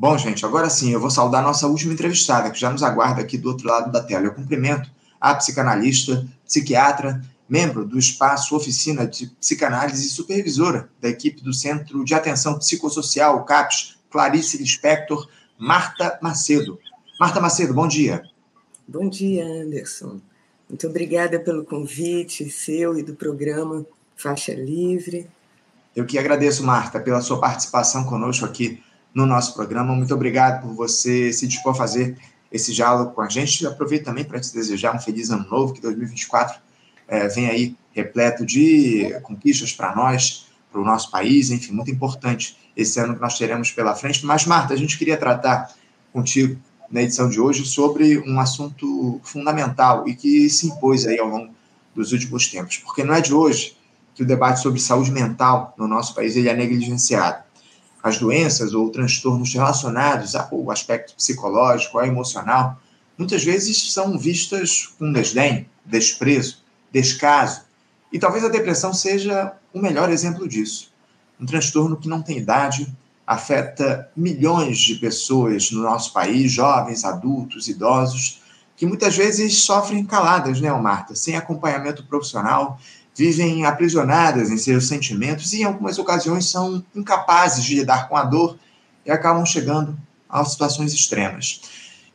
Bom, gente, agora sim, eu vou saudar nossa última entrevistada, que já nos aguarda aqui do outro lado da tela. Eu cumprimento a psicanalista, psiquiatra, membro do espaço Oficina de Psicanálise e supervisora da equipe do Centro de Atenção Psicossocial, CAPS, Clarice Lispector, Marta Macedo. Marta Macedo, bom dia. Bom dia, Anderson. Muito obrigada pelo convite seu e do programa Faixa Livre. Eu que agradeço, Marta, pela sua participação conosco aqui no nosso programa. Muito obrigado por você se dispor a fazer esse diálogo com a gente. Aproveito também para te desejar um feliz ano novo, que 2024 é, vem aí repleto de conquistas para nós, para o nosso país, enfim, muito importante esse ano que nós teremos pela frente. Mas, Marta, a gente queria tratar contigo na edição de hoje sobre um assunto fundamental e que se impôs aí ao longo dos últimos tempos, porque não é de hoje que o debate sobre saúde mental no nosso país ele é negligenciado as doenças ou transtornos relacionados ao aspecto psicológico, ao emocional, muitas vezes são vistas com desdém, desprezo, descaso. E talvez a depressão seja o melhor exemplo disso. Um transtorno que não tem idade, afeta milhões de pessoas no nosso país, jovens, adultos, idosos, que muitas vezes sofrem caladas, né, Marta? Sem acompanhamento profissional, vivem aprisionadas em seus sentimentos e, em algumas ocasiões, são incapazes de lidar com a dor e acabam chegando a situações extremas.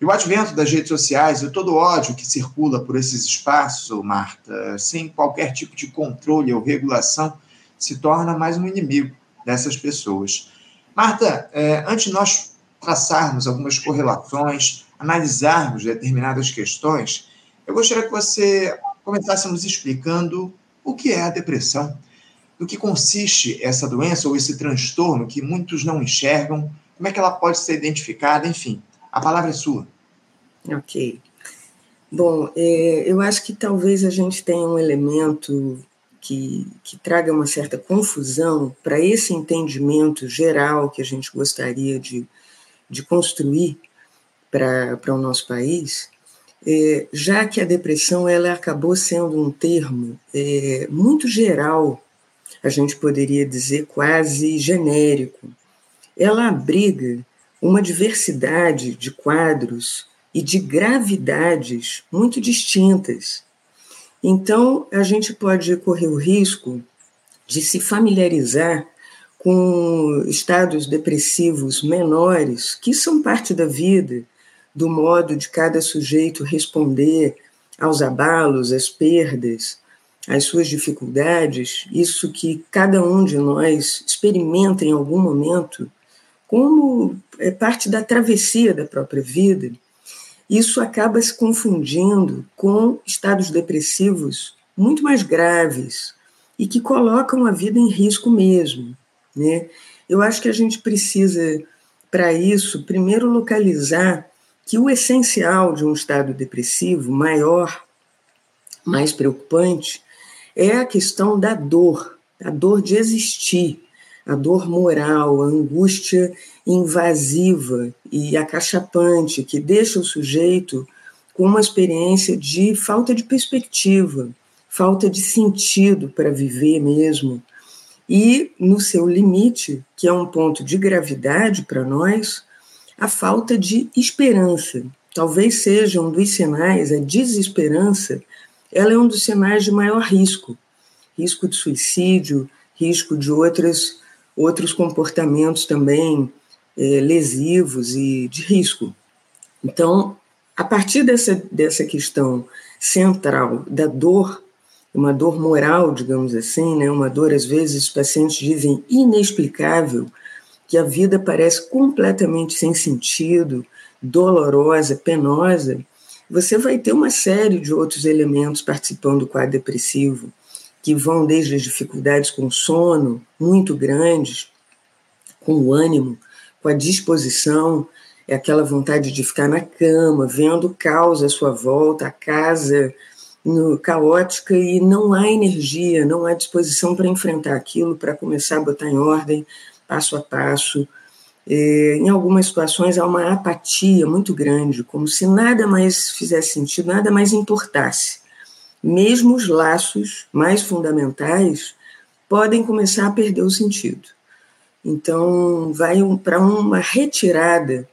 E o advento das redes sociais e todo o ódio que circula por esses espaços, Marta, sem qualquer tipo de controle ou regulação, se torna mais um inimigo dessas pessoas. Marta, é, antes de nós traçarmos algumas correlações, analisarmos determinadas questões, eu gostaria que você começasse nos explicando o que é a depressão? Do que consiste essa doença ou esse transtorno que muitos não enxergam? Como é que ela pode ser identificada? Enfim, a palavra é sua. Ok. Bom, é, eu acho que talvez a gente tenha um elemento que, que traga uma certa confusão para esse entendimento geral que a gente gostaria de, de construir para o nosso país, é, já que a depressão ela acabou sendo um termo é, muito geral, a gente poderia dizer quase genérico. Ela abriga uma diversidade de quadros e de gravidades muito distintas. Então, a gente pode correr o risco de se familiarizar com estados depressivos menores, que são parte da vida, do modo de cada sujeito responder aos abalos, às perdas, às suas dificuldades, isso que cada um de nós experimenta em algum momento, como é parte da travessia da própria vida, isso acaba se confundindo com estados depressivos muito mais graves e que colocam a vida em risco mesmo. Né? Eu acho que a gente precisa, para isso, primeiro localizar que o essencial de um estado depressivo maior, mais preocupante, é a questão da dor, a dor de existir, a dor moral, a angústia invasiva e acachapante que deixa o sujeito com uma experiência de falta de perspectiva, falta de sentido para viver mesmo. E, no seu limite, que é um ponto de gravidade para nós, a falta de esperança. Talvez seja um dos sinais, a desesperança, ela é um dos sinais de maior risco. Risco de suicídio, risco de outras, outros comportamentos também é, lesivos e de risco. Então, a partir dessa, dessa questão central da dor, uma dor moral, digamos assim, né, uma dor, às vezes, os pacientes dizem inexplicável, que a vida parece completamente sem sentido, dolorosa, penosa, você vai ter uma série de outros elementos participando do quadro depressivo, que vão desde as dificuldades com sono, muito grandes, com o ânimo, com a disposição, é aquela vontade de ficar na cama, vendo o caos à sua volta, a casa no, caótica e não há energia, não há disposição para enfrentar aquilo, para começar a botar em ordem, passo a passo. É, em algumas situações há uma apatia muito grande, como se nada mais fizesse sentido, nada mais importasse. Mesmo os laços mais fundamentais podem começar a perder o sentido. Então, vai um, para uma retirada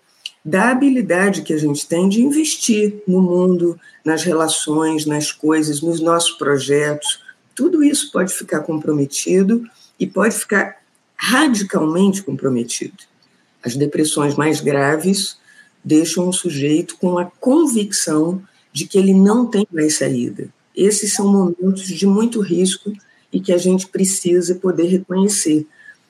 da habilidade que a gente tem de investir no mundo, nas relações, nas coisas, nos nossos projetos. Tudo isso pode ficar comprometido e pode ficar radicalmente comprometido. As depressões mais graves deixam o sujeito com a convicção de que ele não tem mais saída. Esses são momentos de muito risco e que a gente precisa poder reconhecer,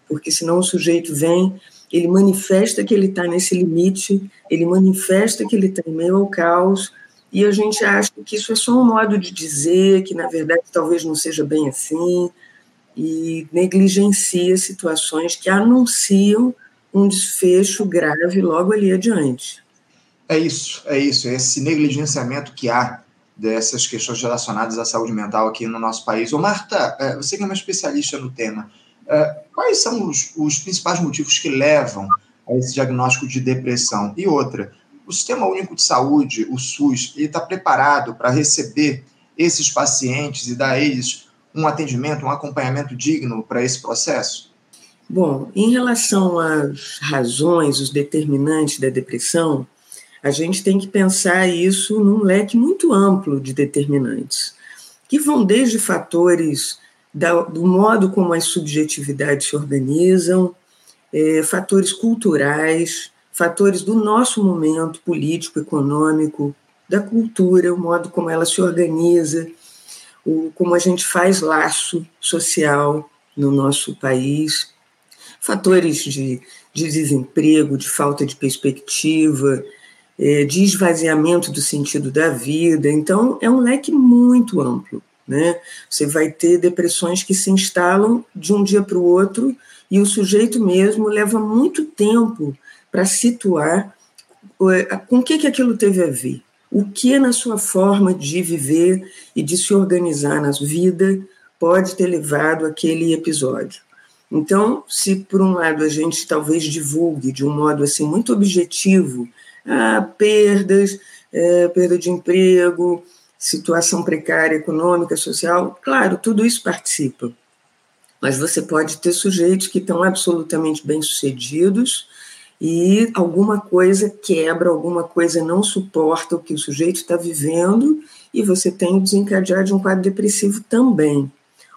porque senão o sujeito vem, ele manifesta que ele está nesse limite, ele manifesta que ele está em meio ao caos, e a gente acha que isso é só um modo de dizer, que na verdade talvez não seja bem assim, e negligencia situações que anunciam um desfecho grave logo ali adiante. É isso, é isso, é esse negligenciamento que há dessas questões relacionadas à saúde mental aqui no nosso país. Ô Marta, é, você que é uma especialista no tema, é, quais são os, os principais motivos que levam a esse diagnóstico de depressão? E outra, o Sistema Único de Saúde, o SUS, ele está preparado para receber esses pacientes e dar a eles um atendimento, um acompanhamento digno para esse processo? Bom, em relação às razões, os determinantes da depressão, a gente tem que pensar isso num leque muito amplo de determinantes, que vão desde fatores da, do modo como as subjetividades se organizam, é, fatores culturais, fatores do nosso momento político, econômico, da cultura, o modo como ela se organiza, o, como a gente faz laço social no nosso país, fatores de, de desemprego, de falta de perspectiva, é, de esvaziamento do sentido da vida. Então, é um leque muito amplo. Né? Você vai ter depressões que se instalam de um dia para o outro e o sujeito mesmo leva muito tempo para situar é, com o que, que aquilo teve a ver. O que na sua forma de viver e de se organizar na vida pode ter levado aquele episódio. Então, se por um lado a gente talvez divulgue de um modo assim muito objetivo ah, perdas, é, perda de emprego, situação precária econômica, social, claro, tudo isso participa. Mas você pode ter sujeitos que estão absolutamente bem-sucedidos e alguma coisa quebra, alguma coisa não suporta o que o sujeito está vivendo e você tem o desencadear de um quadro depressivo também.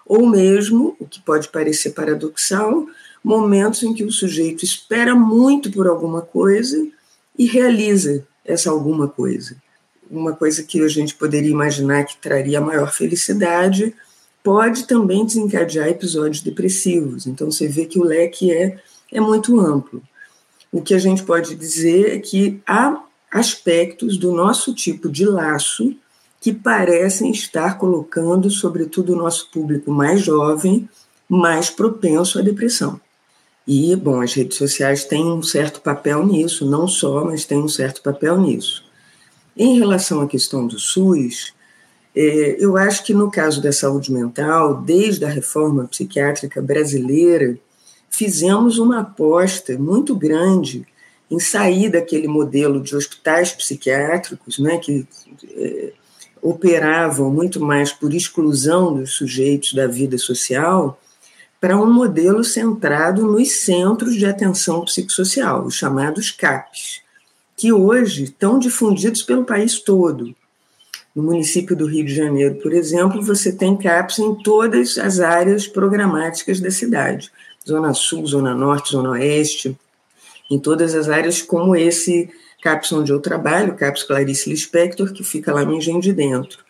Ou mesmo, o que pode parecer paradoxal, momentos em que o sujeito espera muito por alguma coisa e realiza essa alguma coisa. Uma coisa que a gente poderia imaginar que traria maior felicidade pode também desencadear episódios depressivos. Então você vê que o leque é, é muito amplo. O que a gente pode dizer é que há aspectos do nosso tipo de laço que parecem estar colocando, sobretudo, o nosso público mais jovem, mais propenso à depressão. E, bom, as redes sociais têm um certo papel nisso, não só, mas têm um certo papel nisso. Em relação à questão do SUS, é, eu acho que no caso da saúde mental, desde a reforma psiquiátrica brasileira, fizemos uma aposta muito grande em sair daquele modelo de hospitais psiquiátricos, né, que é, operavam muito mais por exclusão dos sujeitos da vida social, para um modelo centrado nos centros de atenção psicossocial, os chamados CAPs, que hoje estão difundidos pelo país todo. No município do Rio de Janeiro, por exemplo, você tem CAPs em todas as áreas programáticas da cidade, Zona Sul, Zona Norte, Zona Oeste, em todas as áreas como esse CAPS onde eu trabalho, CAPS Clarice Lispector, que fica lá no Engenho de Dentro.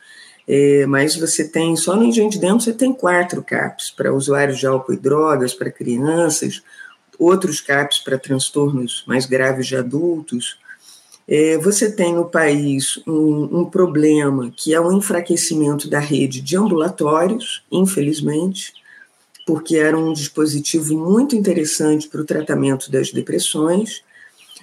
É, mas você tem, só no Engenho de Dentro, você tem quatro CAPs para usuários de álcool e drogas, para crianças, outros CAPs para transtornos mais graves de adultos. É, você tem no país um, um, problema que é o enfraquecimento da rede de ambulatórios, infelizmente, porque era um dispositivo muito interessante para o tratamento das depressões,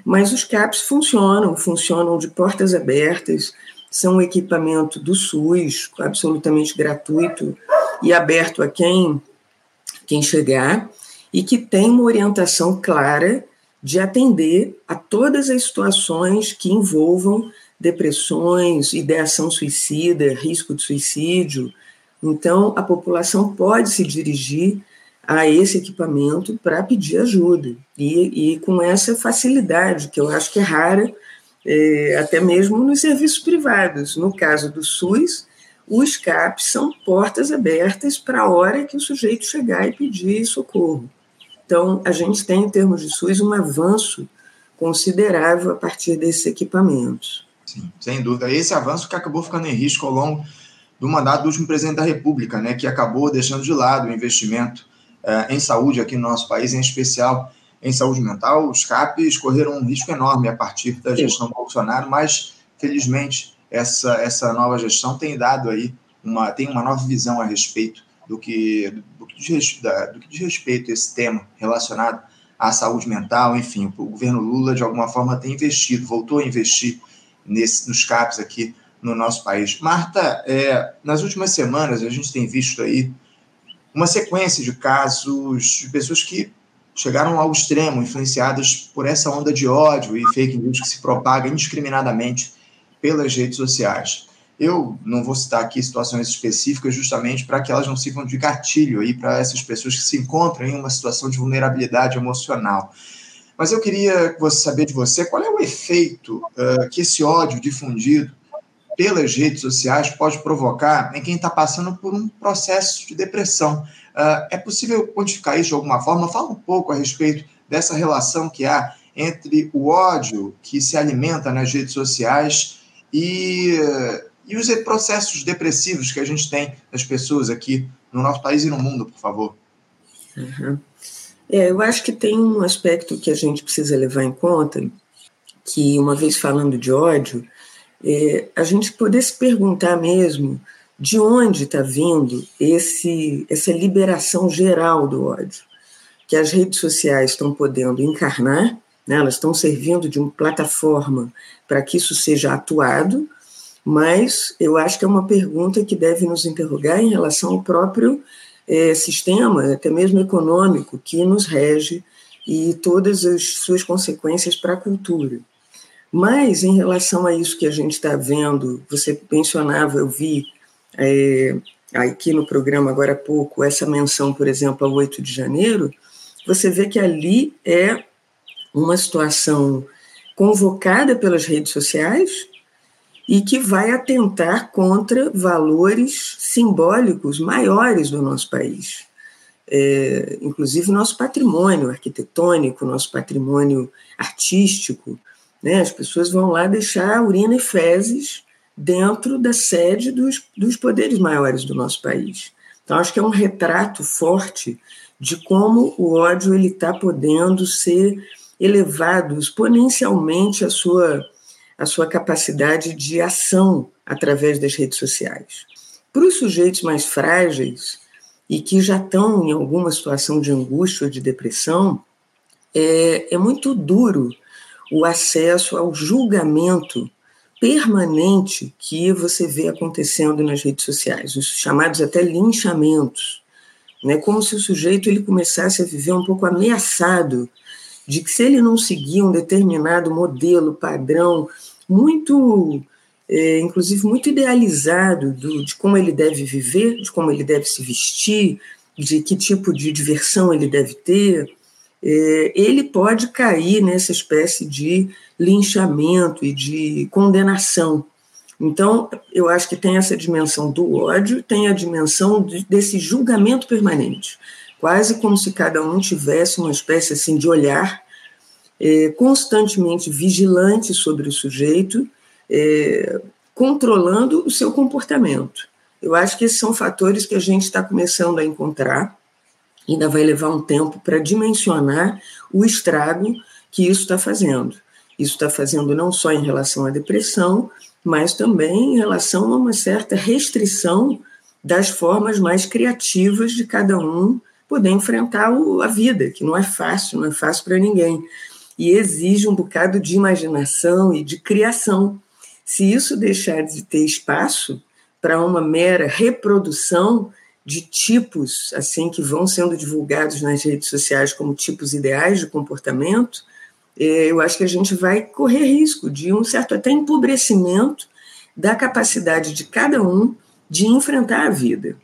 mas os CAPs funcionam, funcionam de portas abertas, são um equipamento do SUS, absolutamente gratuito e aberto a quem, quem chegar, e que tem uma orientação clara de atender a todas as situações que envolvam depressões, ideação suicida, risco de suicídio. Então, a população pode se dirigir a esse equipamento para pedir ajuda. E, e, com essa facilidade, que eu acho que é rara, é, até mesmo nos serviços privados. No caso do SUS, os CAPs são portas abertas para a hora que o sujeito chegar e pedir socorro. Então, a gente tem, em termos de SUS, um avanço considerável a partir desses equipamentos. Sim, sem dúvida. Esse avanço que acabou ficando em risco ao longo do mandato do último presidente da República, né, que acabou deixando de lado o investimento eh, em saúde aqui no nosso país, em especial em saúde mental. Os CAPs correram um risco enorme a partir da gestão do Bolsonaro, mas, felizmente, essa, essa nova gestão tem dado aí uma, tem uma nova visão a respeito do que, do que, diz, do que diz respeito a esse tema relacionado à saúde mental, enfim, o governo Lula, de alguma forma, tem investido, voltou a investir nesse, nos CAPs aqui no nosso país. Marta, é, nas últimas semanas a gente tem visto aí uma sequência de casos de pessoas que chegaram ao extremo, influenciadas por essa onda de ódio e fake news que se propaga indiscriminadamente pelas redes sociais. Eu não vou citar aqui situações específicas justamente para que elas não sirvam de gatilho aí para essas pessoas que se encontram em uma situação de vulnerabilidade emocional. Mas eu queria saber de você qual é o efeito uh, que esse ódio difundido pelas redes sociais pode provocar em quem está passando por um processo de depressão. Uh, é possível quantificar isso de alguma forma? Fala um pouco a respeito dessa relação que há entre o ódio que se alimenta nas redes sociais e, e os processos depressivos que a gente tem das pessoas aqui no nosso país e no mundo, por favor. Uhum. É, eu acho que tem um aspecto que a gente precisa levar em conta, que uma vez falando de ódio, é, a gente poder se perguntar mesmo de onde está vindo esse, essa liberação geral do ódio, que as redes sociais estão podendo encarnar, né, elas estão servindo de uma plataforma para que isso seja atuado, mas eu acho que é uma pergunta que deve nos interrogar em relação ao próprio é, sistema, até mesmo econômico, que nos rege e todas as suas consequências para a cultura. Mas, em relação a isso que a gente está vendo, você mencionava, eu vi é, aqui no programa agora há pouco, essa menção, por exemplo, ao 8 de janeiro, você vê que ali é uma situação convocada pelas redes sociais e que vai atentar contra valores simbólicos maiores do nosso país. É, inclusive nosso patrimônio arquitetônico, nosso patrimônio artístico, né? As pessoas vão lá deixar urina e fezes dentro da sede dos, dos poderes maiores do nosso país. Então, acho que é um retrato forte de como o ódio ele está podendo ser elevado exponencialmente a sua, a sua capacidade de ação através das redes sociais. Para os sujeitos mais frágeis e que já estão em alguma situação de angústia ou de depressão, é, é muito duro o acesso ao julgamento permanente que você vê acontecendo nas redes sociais, os chamados até linchamentos, né? Como se o sujeito ele começasse a viver um pouco ameaçado de que se ele não seguir um determinado modelo, padrão, muito, é, inclusive muito idealizado do, de como ele deve viver, de como ele deve se vestir, de que tipo de diversão ele deve ter, ele pode cair nessa espécie de linchamento e de condenação. Então, eu acho que tem essa dimensão do ódio, tem a dimensão de, desse julgamento permanente, quase como se cada um tivesse uma espécie assim de olhar é, constantemente vigilante sobre o sujeito, é, controlando o seu comportamento. Eu acho que esses são fatores que a gente está começando a encontrar ainda vai levar um tempo para dimensionar o estrago que isso está fazendo. Isso está fazendo não só em relação à depressão, mas também em relação a uma certa restrição das formas mais criativas de cada um poder enfrentar a vida, que não é fácil, não é fácil para ninguém. E exige um bocado de imaginação e de criação. Se isso deixar de ter espaço para uma mera reprodução de tipos assim que vão sendo divulgados nas redes sociais como tipos ideais de comportamento, é, eu acho que a gente vai correr risco de um certo até empobrecimento da capacidade de cada um de enfrentar a vida.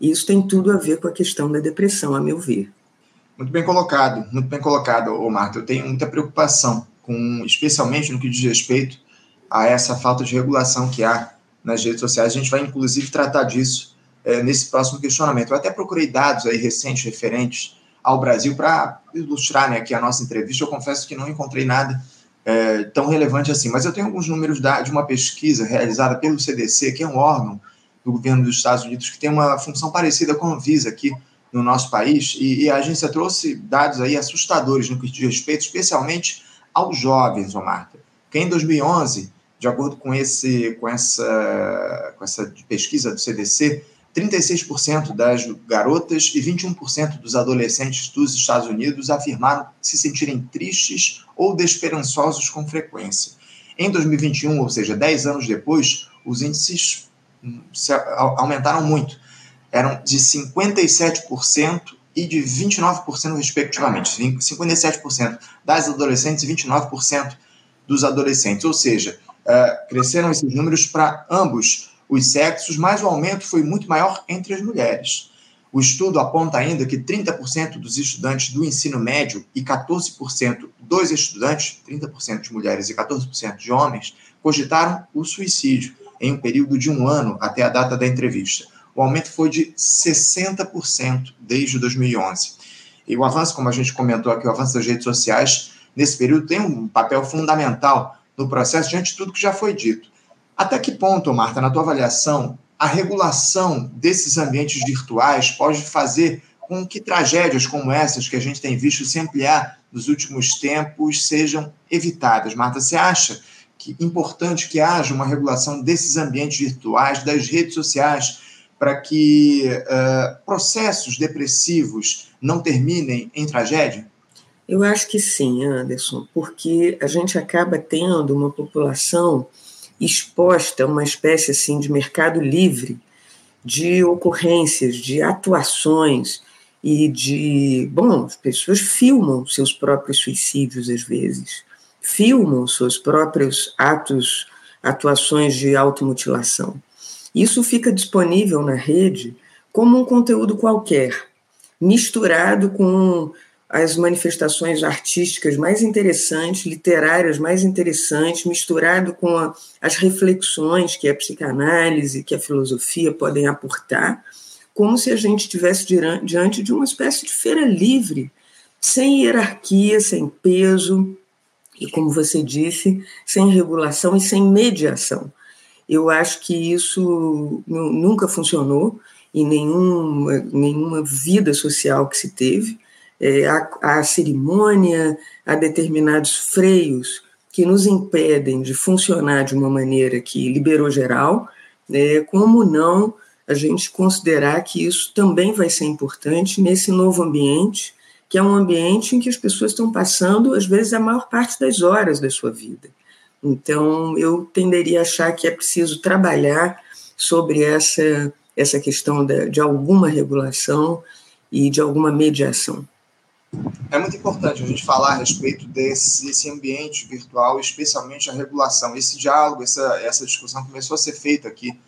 Isso tem tudo a ver com a questão da depressão, a meu ver. Muito bem colocado, muito bem colocado, Marta. Eu tenho muita preocupação, com, especialmente no que diz respeito a essa falta de regulação que há nas redes sociais. A gente vai, inclusive, tratar disso é, nesse próximo questionamento. Eu até procurei dados aí recentes referentes ao Brasil para ilustrar né, aqui a nossa entrevista. Eu confesso que não encontrei nada é, tão relevante assim, mas eu tenho alguns números da, de uma pesquisa realizada pelo CDC, que é um órgão do governo dos Estados Unidos que tem uma função parecida com a Anvisa aqui no nosso país, e, e, a agência trouxe dados aí assustadores no que diz respeito, especialmente aos jovens, Marta. Que em 2011, de acordo com, esse, com, essa, com essa pesquisa do CDC, 36% das garotas e 21% dos adolescentes dos Estados Unidos afirmaram se sentirem tristes ou desesperançosos com frequência. Em 2021, ou seja, 10 anos depois, os índices hum, aumentaram muito eram de 57% e de 29%, respectivamente. 57% das adolescentes e 29% dos adolescentes. Ou seja, uh, cresceram esses números para ambos os sexos, mas o aumento foi muito maior entre as mulheres. O estudo aponta ainda que 30% dos estudantes do ensino médio e 14% dos estudantes, 30% de mulheres e 14% de homens, cogitaram o suicídio em um período de um ano até a data da entrevista o aumento foi de 60% desde 2011. E o avanço, como a gente comentou aqui, o avanço das redes sociais, nesse período, tem um papel fundamental no processo, diante de tudo que já foi dito. Até que ponto, Marta, na tua avaliação, a regulação desses ambientes virtuais pode fazer com que tragédias como essas que a gente tem visto se ampliar nos últimos tempos sejam evitadas? Marta, você acha que é importante que haja uma regulação desses ambientes virtuais, das redes sociais, para que uh, processos depressivos não terminem em tragédia? Eu acho que sim, Anderson, porque a gente acaba tendo uma população exposta a uma espécie assim de mercado livre de ocorrências, de atuações e de, bom, as pessoas filmam seus próprios suicídios às vezes, filmam seus próprios atos, atuações de automutilação. Isso fica disponível na rede como um conteúdo qualquer, misturado com as manifestações artísticas mais interessantes, literárias mais interessantes, misturado com a, as reflexões que a psicanálise, que a filosofia podem aportar, como se a gente estivesse diante de uma espécie de feira livre, sem hierarquia, sem peso, e, como você disse, sem regulação e sem mediação. Eu acho que isso nunca funcionou em nenhuma, nenhuma vida social que se teve. É, há cerimônia, há determinados freios que nos impedem de funcionar de uma maneira que liberou geral, né, como não a gente considerar que isso também vai ser importante nesse novo ambiente, que é um ambiente em que as pessoas estão passando, às vezes, a maior parte das horas da sua vida. Então, eu tenderia a achar que é preciso trabalhar sobre essa, essa questão de, de alguma regulação e de alguma mediação. É muito importante a gente falar a respeito desse, desse ambiente virtual, especialmente a regulação. Esse diálogo, essa, essa discussão começou a ser feita aqui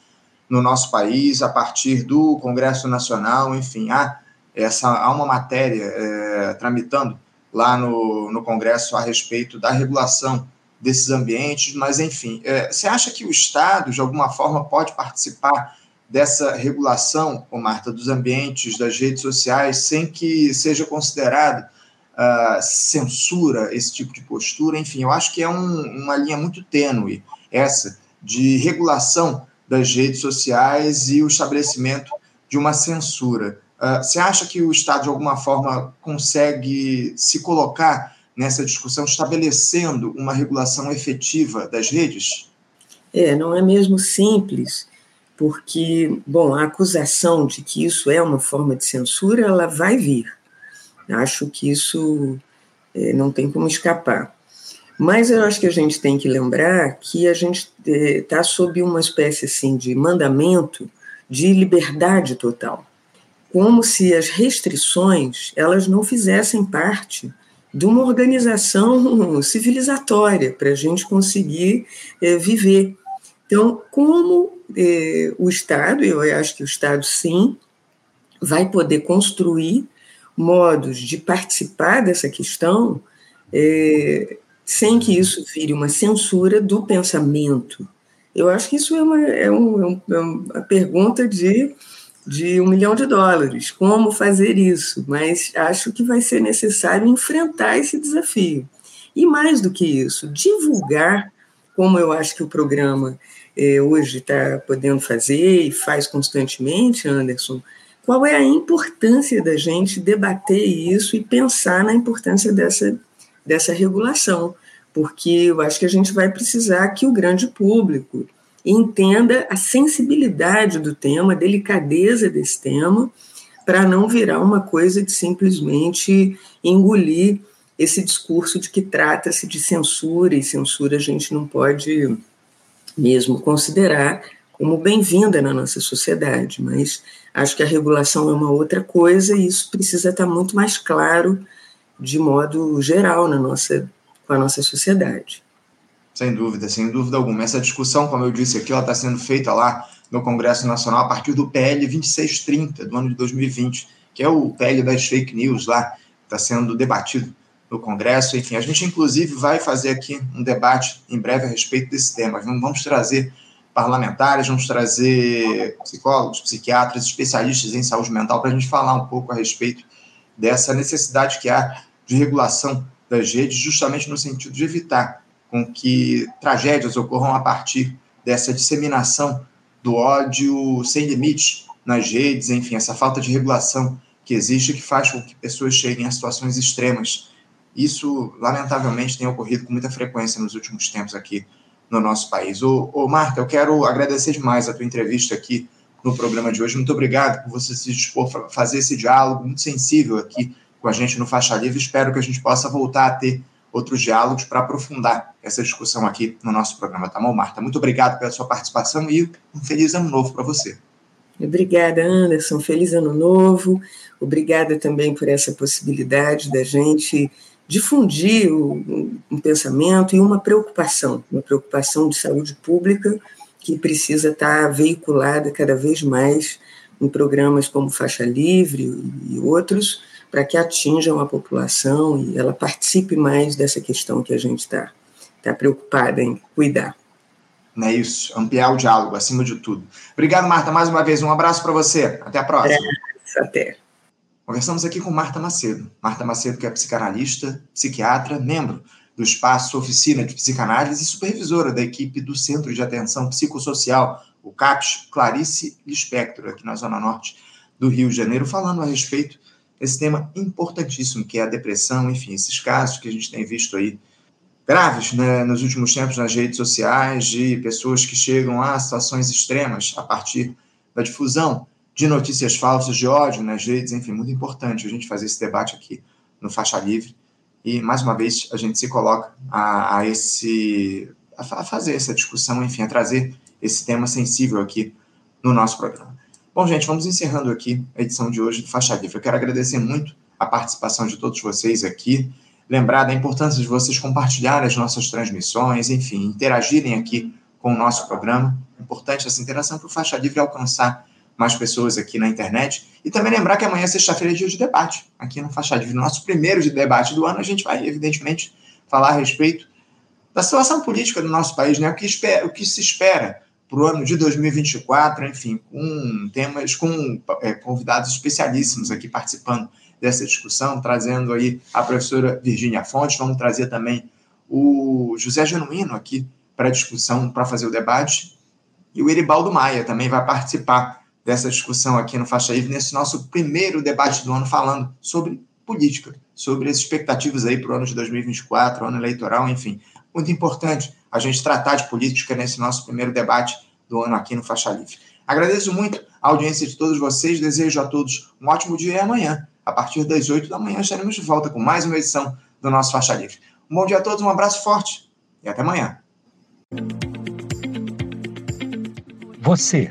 no nosso país, a partir do Congresso Nacional, enfim, há, essa, há uma matéria é, tramitando lá no, no Congresso a respeito da regulação desses ambientes, mas enfim, é, você acha que o Estado, de alguma forma, pode participar dessa regulação, ô Marta, dos ambientes das redes sociais, sem que seja considerado uh, censura esse tipo de postura? Enfim, eu acho que é um, uma linha muito tênue essa de regulação das redes sociais e o estabelecimento de uma censura. Uh, você acha que o Estado, de alguma forma, consegue se colocar nessa discussão, estabelecendo uma regulação efetiva das redes? É, não é mesmo simples, porque, bom, a acusação de que isso é uma forma de censura, ela vai vir. Acho que isso é, não tem como escapar. Mas eu acho que a gente tem que lembrar que a gente está é, sob uma espécie assim de mandamento de liberdade total, como se as restrições elas não fizessem parte de uma organização civilizatória para a gente conseguir é, viver. Então, como é, o Estado, eu acho que o Estado sim, vai poder construir modos de participar dessa questão é, sem que isso vire uma censura do pensamento. Eu acho que isso é uma, é, um, é uma pergunta de, de um milhão de dólares. Como fazer isso? Mas acho que vai ser necessário enfrentar esse desafio. E mais do que isso, divulgar, como eu acho que o programa é, hoje está podendo fazer e faz constantemente, Anderson, qual é a importância da gente debater isso e pensar na importância dessa, dessa regulação, porque eu acho que a gente vai precisar que o grande público entenda a sensibilidade do tema, a delicadeza desse tema, para não virar uma coisa de simplesmente engolir esse discurso de que trata-se de censura, e censura a gente não pode mesmo considerar como bem-vinda na nossa sociedade, mas acho que a regulação é uma outra coisa e isso precisa estar muito mais claro de modo geral na nossa, com a nossa sociedade. Sem dúvida, sem dúvida alguma. Essa discussão, como eu disse aqui, ela está sendo feita lá no Congresso Nacional a partir do PL 2630 do ano de 2020, que é o PL das fake news lá, está sendo debatido no Congresso. Enfim, a gente inclusive vai fazer aqui um debate em breve a respeito desse tema. Vamos trazer parlamentares, vamos trazer psicólogos, psiquiatras, especialistas em saúde mental para a gente falar um pouco a respeito dessa necessidade que há de regulação das redes, justamente no sentido de evitar com que tragédias ocorram a partir dessa disseminação do ódio sem limite nas redes, enfim, essa falta de regulação que existe que faz com que pessoas cheguem a situações extremas. Isso, lamentavelmente, tem ocorrido com muita frequência nos últimos tempos aqui no nosso país. Ô, ô, Marta, eu quero agradecer demais a tua entrevista aqui no programa de hoje. Muito obrigado por você se dispor a fazer esse diálogo muito sensível aqui com a gente no Faixa Livre. Espero que a gente possa voltar a ter outros diálogos para aprofundar essa discussão aqui no nosso programa, tá bom, Marta? Muito obrigado pela sua participação e um feliz ano novo para você. Obrigada, Anderson. Feliz ano novo. Obrigada também por essa possibilidade da gente difundir um pensamento e uma preocupação, uma preocupação de saúde pública que precisa estar veiculada cada vez mais em programas como Faixa Livre e outros, para que atinjam a população e ela participe mais dessa questão que a gente está tá preocupada em cuidar. É isso, ampliar o diálogo, acima de tudo. Obrigado, Marta, mais uma vez. Um abraço para você. Até a próxima. até. Conversamos aqui com Marta Macedo. Marta Macedo, que é psicanalista, psiquiatra, membro do espaço Oficina de Psicanálise e supervisora da equipe do Centro de Atenção Psicossocial, o CAPS, Clarice Lispector, aqui na Zona Norte do Rio de Janeiro, falando a respeito desse tema importantíssimo, que é a depressão, enfim, esses casos que a gente tem visto aí graves né, nos últimos tempos nas redes sociais, de pessoas que chegam a situações extremas a partir da difusão de notícias falsas, de ódio nas redes, enfim, muito importante a gente fazer esse debate aqui no Faixa Livre. E, mais uma vez, a gente se coloca a, a esse, a fazer essa discussão, enfim, a trazer esse tema sensível aqui no nosso programa. Bom, gente, vamos encerrando aqui a edição de hoje do Faixa Livre. Eu quero agradecer muito a participação de todos vocês aqui, lembrar da importância de vocês compartilharem as nossas transmissões, enfim, interagirem aqui com o nosso programa. Importante essa interação para o Faixa Livre alcançar mais pessoas aqui na internet. E também lembrar que amanhã, sexta-feira, é dia de debate, aqui no Faixa. No nosso primeiro de debate do ano, a gente vai, evidentemente, falar a respeito da situação política do nosso país, né? o, que espera, o que se espera para o ano de 2024, enfim, com temas, com é, convidados especialíssimos aqui participando dessa discussão, trazendo aí a professora Virginia Fontes, vamos trazer também o José Genuíno aqui para a discussão, para fazer o debate, e o Eribaldo Maia também vai participar dessa discussão aqui no Faixa Livre, nesse nosso primeiro debate do ano, falando sobre política, sobre as expectativas aí para o ano de 2024, ano eleitoral, enfim. Muito importante a gente tratar de política nesse nosso primeiro debate do ano aqui no Faixa Livre. Agradeço muito a audiência de todos vocês, desejo a todos um ótimo dia e amanhã, a partir das 8 da manhã, estaremos de volta com mais uma edição do nosso Faixa Livre. Um bom dia a todos, um abraço forte e até amanhã. Você,